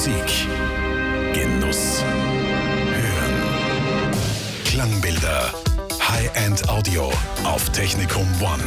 Musik. Genuss. Hören. Klangbilder. High-End Audio auf Technikum One.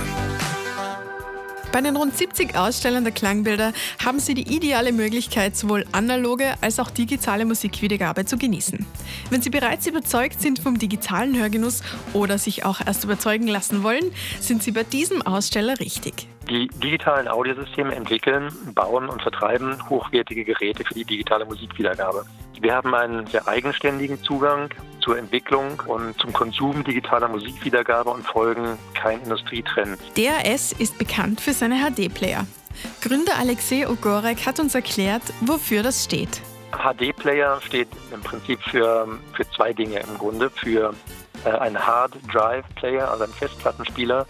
Bei den rund 70 Ausstellern der Klangbilder haben Sie die ideale Möglichkeit, sowohl analoge als auch digitale Musikwiedergabe zu genießen. Wenn Sie bereits überzeugt sind vom digitalen Hörgenuss oder sich auch erst überzeugen lassen wollen, sind Sie bei diesem Aussteller richtig. Die digitalen Audiosysteme entwickeln, bauen und vertreiben hochwertige Geräte für die digitale Musikwiedergabe. Wir haben einen sehr eigenständigen Zugang zur Entwicklung und zum Konsum digitaler Musikwiedergabe und folgen kein Industrietrend. DRS ist bekannt für seine HD-Player. Gründer Alexei Ogorek hat uns erklärt, wofür das steht. HD-Player steht im Prinzip für, für zwei Dinge im Grunde. Für äh, einen Hard Drive Player, also einen Festplattenspieler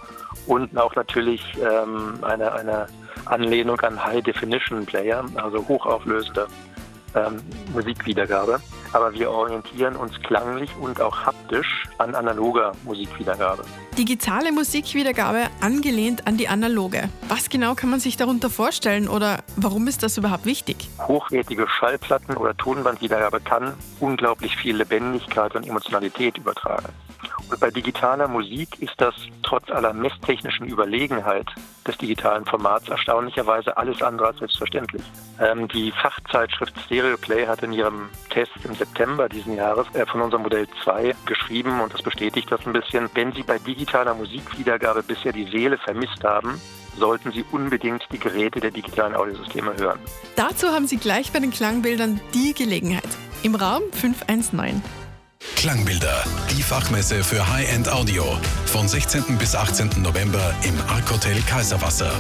und auch natürlich ähm, eine, eine Anlehnung an High Definition Player, also hochauflösende ähm, Musikwiedergabe. Aber wir orientieren uns klanglich und auch haptisch an analoger Musikwiedergabe. Digitale Musikwiedergabe angelehnt an die analoge. Was genau kann man sich darunter vorstellen oder warum ist das überhaupt wichtig? Hochwertige Schallplatten oder Tonbandwiedergabe kann unglaublich viel Lebendigkeit und Emotionalität übertragen. Bei digitaler Musik ist das trotz aller messtechnischen Überlegenheit des digitalen Formats erstaunlicherweise alles andere als selbstverständlich. Ähm, die Fachzeitschrift Stereoplay hat in ihrem Test im September diesen Jahres äh, von unserem Modell 2 geschrieben und das bestätigt das ein bisschen. Wenn Sie bei digitaler Musikwiedergabe bisher die Seele vermisst haben, sollten Sie unbedingt die Geräte der digitalen Audiosysteme hören. Dazu haben Sie gleich bei den Klangbildern die Gelegenheit. Im Raum 519. Klangbilder, die Fachmesse für High-End Audio. Von 16. bis 18. November im Arc Hotel Kaiserwasser.